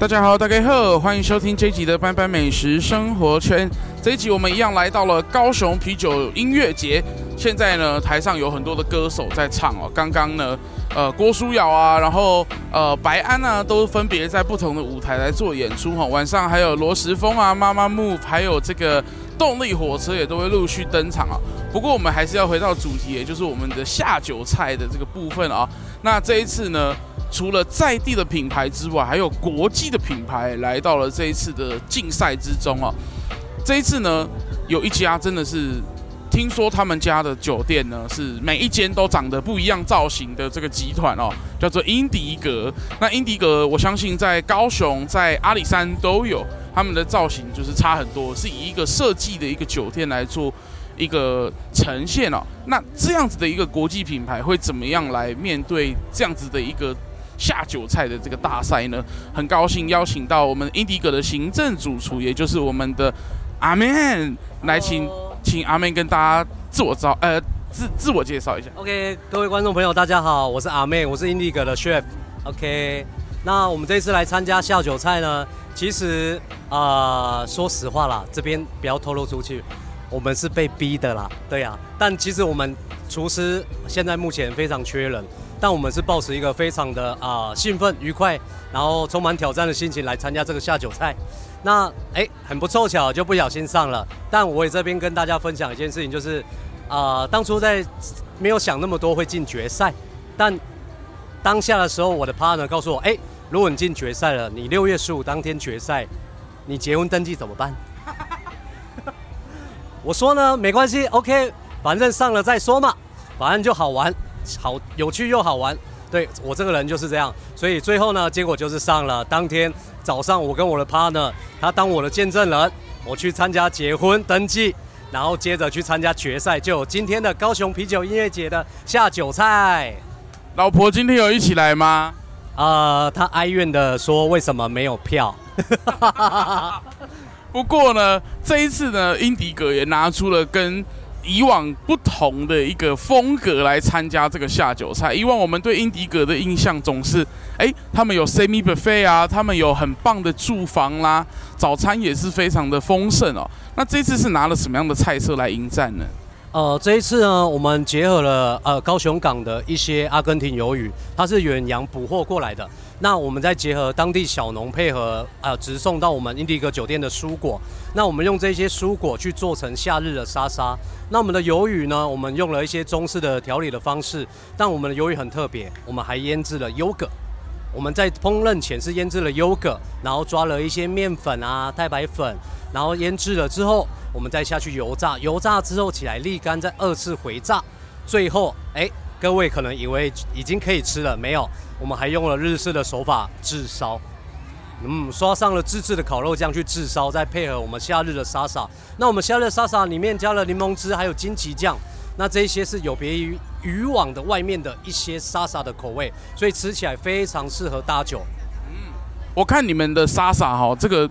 大家好，大家好，欢迎收听这一集的斑斑美食生活圈。这一集我们一样来到了高雄啤酒音乐节。现在呢，台上有很多的歌手在唱哦。刚刚呢，呃，郭书瑶啊，然后呃，白安啊，都分别在不同的舞台来做演出哈。晚上还有罗时丰啊，妈妈木，还有这个动力火车也都会陆续登场啊。不过我们还是要回到主题，也就是我们的下酒菜的这个部分啊。那这一次呢，除了在地的品牌之外，还有国际的品牌来到了这一次的竞赛之中哦。这一次呢，有一家真的是听说他们家的酒店呢，是每一间都长得不一样造型的这个集团哦，叫做英迪格。那英迪格，我相信在高雄、在阿里山都有他们的造型，就是差很多，是以一个设计的一个酒店来做一个呈现哦。那这样子的一个国际品牌会怎么样来面对这样子的一个？下酒菜的这个大赛呢，很高兴邀请到我们英迪格的行政主厨，也就是我们的阿 Man 来请，请阿 Man 跟大家自我招呃自自我介绍一下。OK，各位观众朋友，大家好，我是阿 Man，我是英迪格的 Chef。OK，那我们这次来参加下酒菜呢，其实啊、说实话啦，这边不要透露出去，我们是被逼的啦，对呀、啊。但其实我们厨师现在目前非常缺人。但我们是抱持一个非常的啊、兴奋、愉快，然后充满挑战的心情来参加这个下酒菜。那哎，很不凑巧就不小心上了。但我也这边跟大家分享一件事情，就是啊、当初在没有想那么多会进决赛，但当下的时候，我的 partner 告诉我，哎，如果你进决赛了，你六月十五当天决赛，你结婚登记怎么办？我说呢，没关系，OK，反正上了再说嘛，反正就好玩。好有趣又好玩，对，我这个人就是这样，所以最后呢，结果就是上了。当天早上，我跟我的 partner，他当我的见证人，我去参加结婚登记，然后接着去参加决赛，就有今天的高雄啤酒音乐节的下酒菜。老婆今天有一起来吗？呃，他哀怨的说，为什么没有票？不过呢，这一次呢，英迪格也拿出了跟。以往不同的一个风格来参加这个下酒菜。以往我们对英迪格的印象总是，哎，他们有 semi buffet 啊，他们有很棒的住房啦，早餐也是非常的丰盛哦。那这次是拿了什么样的菜色来迎战呢？呃，这一次呢，我们结合了呃高雄港的一些阿根廷鱿鱼，它是远洋捕获过来的。那我们再结合当地小农配合呃直送到我们英迪格酒店的蔬果，那我们用这些蔬果去做成夏日的沙沙。那我们的鱿鱼呢，我们用了一些中式的调理的方式，但我们的鱿鱼很特别，我们还腌制了优格。我们在烹饪前是腌制了优格，然后抓了一些面粉啊、太白粉，然后腌制了之后，我们再下去油炸，油炸之后起来沥干，再二次回炸，最后哎。各位可能以为已经可以吃了，没有，我们还用了日式的手法炙烧，嗯，刷上了自制的烤肉酱去炙烧，再配合我们夏日的沙沙。那我们夏日的沙沙里面加了柠檬汁，还有金桔酱，那这些是有别于渔网的外面的一些沙沙的口味，所以吃起来非常适合搭酒。嗯，我看你们的沙沙哈，这个。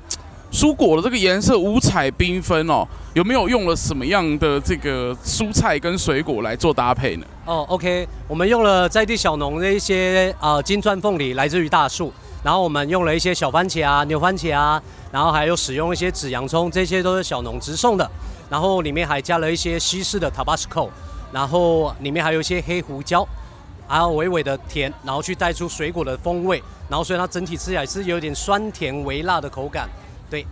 蔬果的这个颜色五彩缤纷哦，有没有用了什么样的这个蔬菜跟水果来做搭配呢？哦，OK，我们用了在地小农的一些啊、呃、金钻凤梨，来自于大树，然后我们用了一些小番茄啊、牛番茄啊，然后还有使用一些紫洋葱，这些都是小农直送的，然后里面还加了一些西式的 Tabasco，然后里面还有一些黑胡椒，还有微微的甜，然后去带出水果的风味，然后所以它整体吃起来是有点酸甜微辣的口感。对，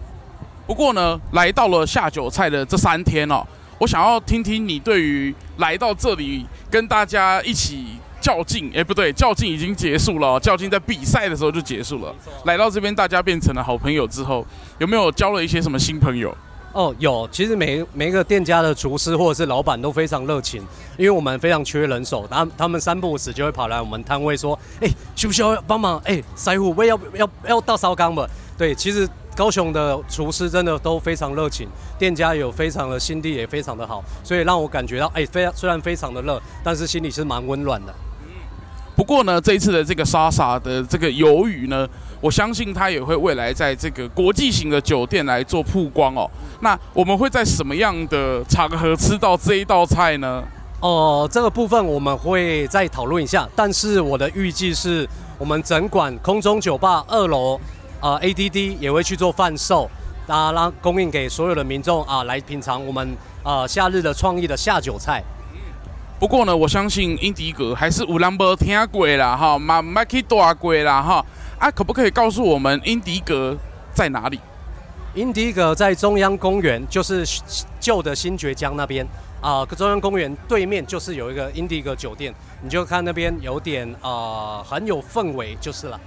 不过呢，来到了下酒菜的这三天哦，我想要听听你对于来到这里跟大家一起较劲，哎，不对，较劲已经结束了，较劲在比赛的时候就结束了。来到这边，大家变成了好朋友之后，有没有交了一些什么新朋友？哦，有，其实每每一个店家的厨师或者是老板都非常热情，因为我们非常缺人手，他他们三不五时就会跑来我们摊位说，哎，需不需要帮忙？哎，师傅，我要要要倒烧缸吧？对，其实。高雄的厨师真的都非常热情，店家有非常的心地，也非常的好，所以让我感觉到，哎，非常虽然非常的热，但是心里是蛮温暖的。不过呢，这一次的这个沙沙的这个鱿鱼呢，我相信它也会未来在这个国际型的酒店来做曝光哦。那我们会在什么样的场合吃到这一道菜呢？哦、这个部分我们会再讨论一下，但是我的预计是我们整馆空中酒吧二楼。呃 ADD 也会去做贩售，啊，让供应给所有的民众啊来品尝我们呃夏日的创意的下酒菜。不过呢，我相信英迪格还是有人没听过啦哈，嘛没去大过啦哈。啊，可不可以告诉我们英迪格在哪里？英迪格在中央公园，就是旧的新堀江那边啊。中央公园对面就是有一个英迪格酒店，你就看那边有点啊、呃，很有氛围就是了。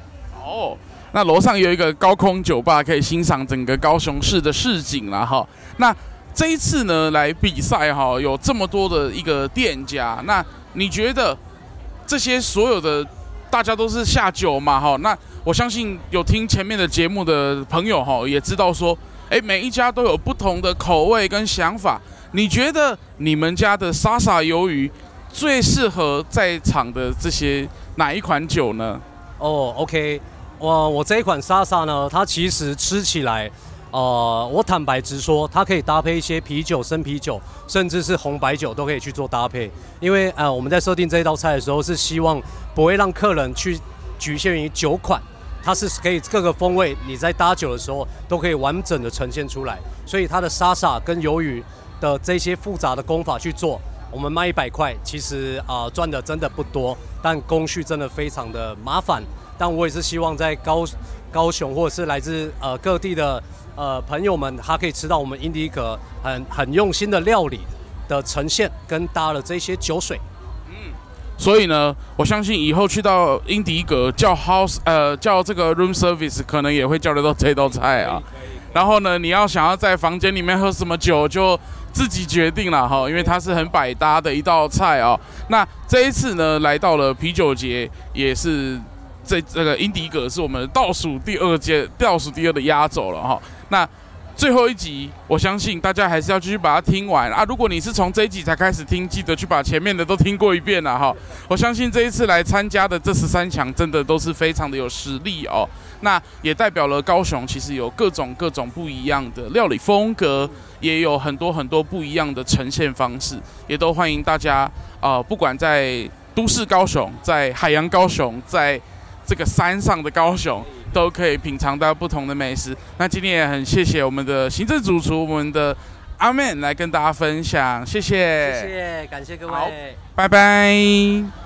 哦，那楼上有一个高空酒吧，可以欣赏整个高雄市的市景了哈。那这一次呢，来比赛哈，有这么多的一个店家，那你觉得这些所有的大家都是下酒嘛哈？那我相信有听前面的节目的朋友哈，也知道说，诶，每一家都有不同的口味跟想法。你觉得你们家的沙沙鱿鱼最适合在场的这些哪一款酒呢？哦，OK，我我这一款沙沙呢，它其实吃起来，呃，我坦白直说，它可以搭配一些啤酒、生啤酒，甚至是红白酒都可以去做搭配。因为呃，我们在设定这一道菜的时候，是希望不会让客人去局限于酒款。它是可以各个风味，你在搭酒的时候都可以完整的呈现出来。所以它的沙沙跟鱿鱼的这些复杂的工法去做，我们卖一百块，其实啊赚的真的不多，但工序真的非常的麻烦。但我也是希望在高高雄或者是来自呃各地的呃朋友们，他可以吃到我们英迪格很很用心的料理的呈现，跟搭了这些酒水。所以呢，我相信以后去到英迪格叫 house 呃叫这个 room service，可能也会叫得到这道菜啊。然后呢，你要想要在房间里面喝什么酒，就自己决定了哈，因为它是很百搭的一道菜啊。那这一次呢，来到了啤酒节，也是这这个英迪格是我们倒数第二届倒数第二的压轴了哈。那最后一集，我相信大家还是要继续把它听完啊！如果你是从这一集才开始听，记得去把前面的都听过一遍了哈。我相信这一次来参加的这十三强，真的都是非常的有实力哦。那也代表了高雄其实有各种各种不一样的料理风格，也有很多很多不一样的呈现方式，也都欢迎大家啊、不管在都市高雄，在海洋高雄，在这个山上的高雄。都可以品尝到不同的美食。那今天也很谢谢我们的行政主厨，我们的阿 Man 来跟大家分享，谢谢，谢谢，感谢各位，拜拜。